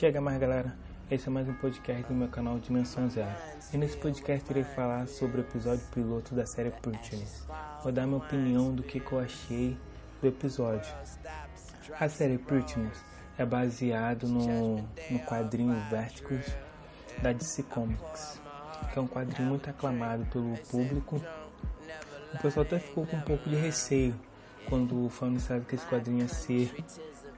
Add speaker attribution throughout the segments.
Speaker 1: Chega mais galera, esse é mais um podcast do meu canal Dimensão Zero. E nesse podcast irei falar sobre o episódio piloto da série Purchase. Vou dar minha opinião do que, que eu achei do episódio. A série Purchase é baseado no, no quadrinho Verticals da DC Comics, que é um quadrinho muito aclamado pelo público. O pessoal até ficou com um pouco de receio quando foi anunciado que esse quadrinho ia ser,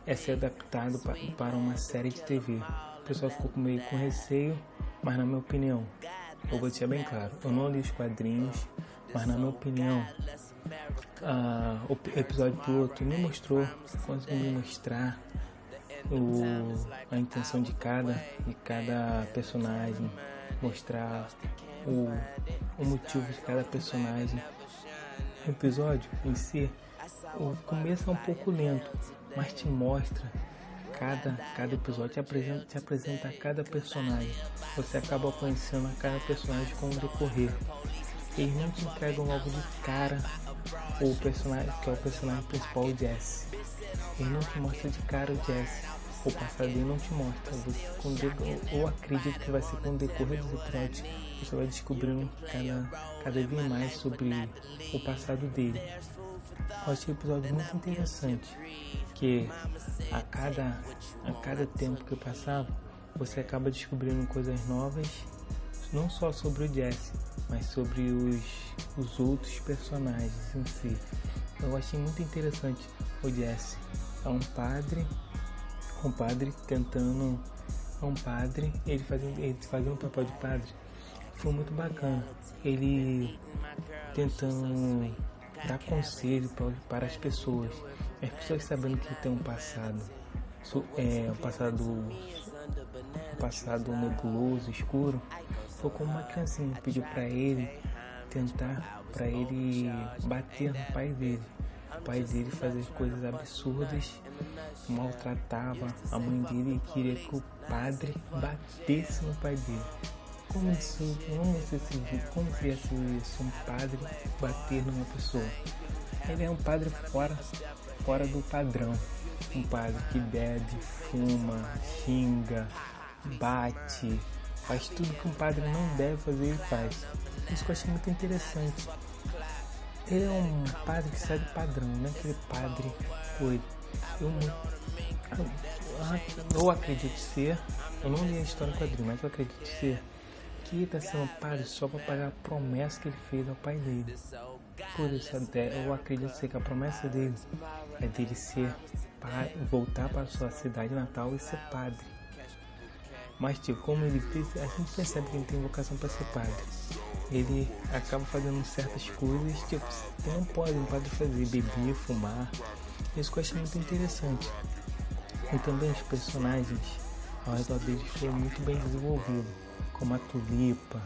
Speaker 1: ia ser adaptado para uma série de TV. O pessoal ficou meio com receio, mas na minha opinião, eu vou deixar bem claro, eu não li os quadrinhos, mas na minha opinião, o episódio piloto me mostrou, conseguiu me mostrar o, a intenção de cada, de cada personagem, mostrar o, o motivo de cada personagem. O episódio em si o começo é um pouco lento, mas te mostra cada, cada episódio, te apresenta, te apresenta cada personagem. Você acaba conhecendo cada personagem com o decorrer. Eles não te entregam logo de cara o personagem, que é o personagem principal, o Jesse. Eles não te mostram de cara o Jesse. O passado dele não te mostra. Você, com ou acredito que vai ser com o decorrer dos episódios você vai descobrindo cada, cada vez mais sobre o passado dele. Eu achei o episódio muito interessante, que a cada, a cada tempo que passava, você acaba descobrindo coisas novas, não só sobre o Jesse, mas sobre os, os outros personagens em si. Eu achei muito interessante o Jesse. É um padre, um padre tentando, é um padre, ele fazia, ele fazia um papel de padre, foi muito bacana. Ele tentando dar conselho para as pessoas. As pessoas sabendo que tem um passado, é, um passado, um passado nebuloso, escuro, foi como uma criancinha pediu para ele tentar, para ele bater no pai dele. O pai dele fazia coisas absurdas, maltratava a mãe dele e queria que o padre batesse no pai dele. Como isso, como você se como seria isso, um padre bater numa pessoa? Ele é um padre fora, fora do padrão. Um padre que bebe, fuma, xinga, bate, faz tudo que um padre não deve fazer e faz. Isso que eu achei muito interessante. Ele é um padre que sai do padrão, não é aquele padre coisa. Eu, eu, eu acredito ser, eu não li a história do quadrinho, mas eu acredito ser aqui está sendo padre só para pagar a promessa que ele fez ao pai dele. Por isso até eu acredito que a promessa dele é dele ser voltar para sua cidade natal e ser padre. Mas tipo, como ele a gente percebe que ele tem vocação para ser padre. Ele acaba fazendo certas coisas tipo, que não pode um padre fazer, beber, fumar. Isso que eu achei muito interessante. E também os personagens ao redor deles foram muito bem desenvolvidos como a Tulipa,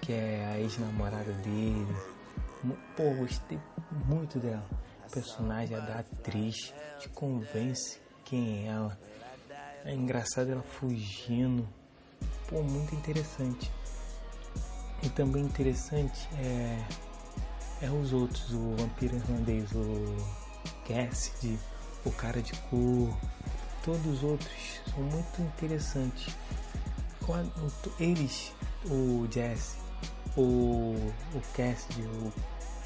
Speaker 1: que é a ex-namorada dele. Pô, gostei muito dela. A personagem da atriz te convence quem é ela. É engraçado ela fugindo. Pô, muito interessante. E também interessante é, é os outros, o vampiro irlandês, o Cassidy, o cara de cor, todos os outros são muito interessantes quando eles, o Jesse, o, o Cassidy, o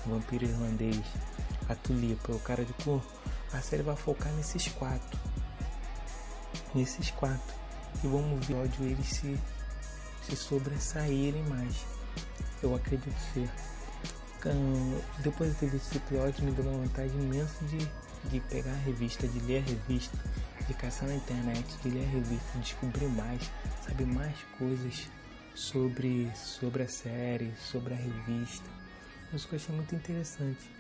Speaker 1: vampiro irlandês, a Tulipa, o cara de cor, a série vai focar nesses quatro. Nesses quatro. E vamos ver ódio eles se, se sobressaírem mais. Eu acredito ser. Depois de ter visto esse episódio, me deu uma vontade imensa de, de pegar a revista, de ler a revista caçar na internet, de ler a revista, de descobrir mais, saber mais coisas sobre, sobre a série, sobre a revista. Isso que eu achei muito interessante.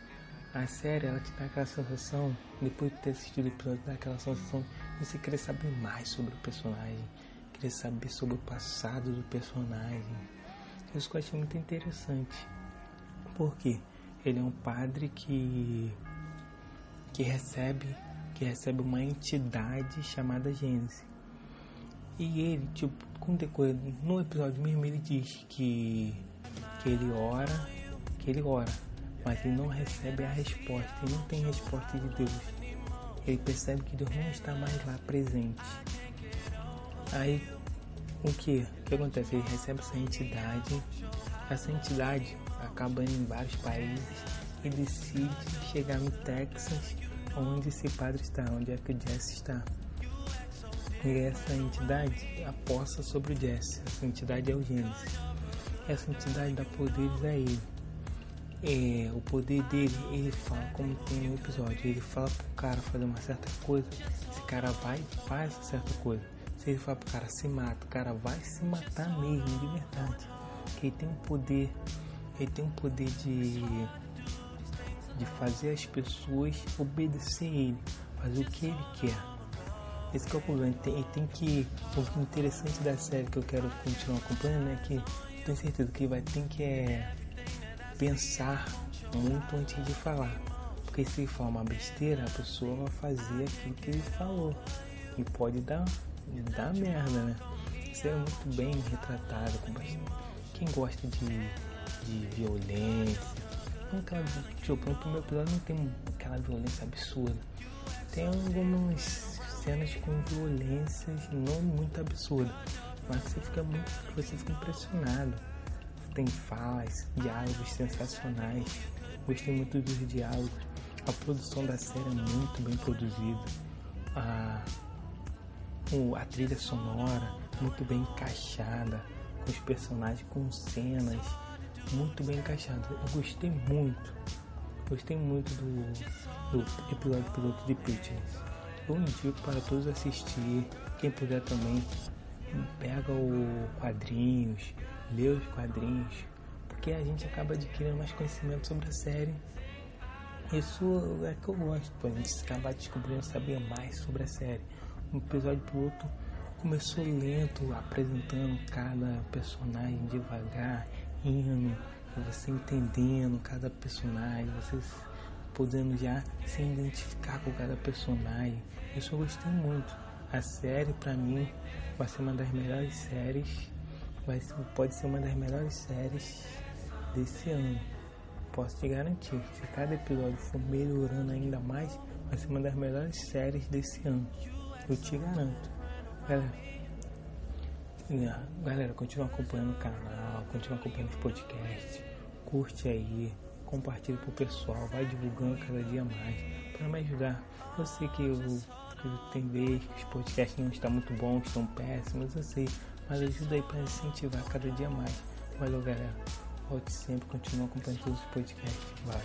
Speaker 1: A série, ela te dá aquela sensação, depois de ter assistido o episódio, dá aquela sensação de você querer saber mais sobre o personagem, querer saber sobre o passado do personagem. Isso que eu achei muito interessante. Porque ele é um padre que, que recebe que recebe uma entidade chamada Gênesis. E ele, tipo, com decorrer, no episódio mesmo ele diz que, que ele ora, que ele ora, mas ele não recebe a resposta, ele não tem resposta de Deus. Ele percebe que Deus não está mais lá presente. Aí o que? O que acontece? Ele recebe essa entidade, essa entidade acaba indo em vários países e decide chegar no Texas, onde esse padre está, onde é que o Jesse está. E essa entidade aposta sobre o Jesse. Essa entidade é o Gênesis. Essa entidade dá poderes a ele. É, o poder dele, ele fala, como tem no episódio, ele fala pro cara fazer uma certa coisa, esse cara vai e faz certa coisa. Se ele fala pro cara se mata, o cara vai se matar mesmo, de verdade. Que ele tem um poder, ele tem um poder de de fazer as pessoas obedecer ele, fazer o que ele quer. Esse é o problema. Tem, tem que. O interessante da série que eu quero continuar acompanhando é que tenho certeza que vai ter que é, pensar muito antes de falar. Porque se ele falar uma besteira, a pessoa vai fazer aquilo que ele falou. E pode dar, dar merda, né? Isso é muito bem retratado. Com bastante... Quem gosta de, de violência, não aquela, tipo, no primeiro episódio não tem aquela violência absurda. Tem algumas cenas com violências não muito absurdas, mas você fica muito, você fica impressionado. Tem falas, diálogos sensacionais. Gostei muito dos diálogos. A produção da série é muito bem produzida. A, a trilha sonora muito bem encaixada, com os personagens, com cenas muito bem encaixado. Eu gostei muito, gostei muito do, do episódio piloto de Pitches. Eu indico para todos assistir. Quem puder também, pega o quadrinhos, lê os quadrinhos, porque a gente acaba adquirindo mais conhecimento sobre a série. Isso é que eu gosto, a gente acabar descobrindo saber mais sobre a série. O episódio piloto começou lento, apresentando cada personagem devagar, você entendendo cada personagem, você podendo já se identificar com cada personagem. Eu gostei muito. A série para mim vai ser uma das melhores séries, vai ser, pode ser uma das melhores séries desse ano. Posso te garantir, se cada episódio for melhorando ainda mais, vai ser uma das melhores séries desse ano. Eu te garanto. Galera, galera continua acompanhando o canal, continua acompanhando os podcasts, curte aí, compartilha pro pessoal, vai divulgando cada dia mais para me ajudar. Eu sei que, eu, que tem vezes que os podcasts não estão muito bons, estão péssimos, eu sei, mas ajuda aí para incentivar cada dia mais. Valeu galera, volte sempre, continua acompanhando todos os podcasts. Valeu.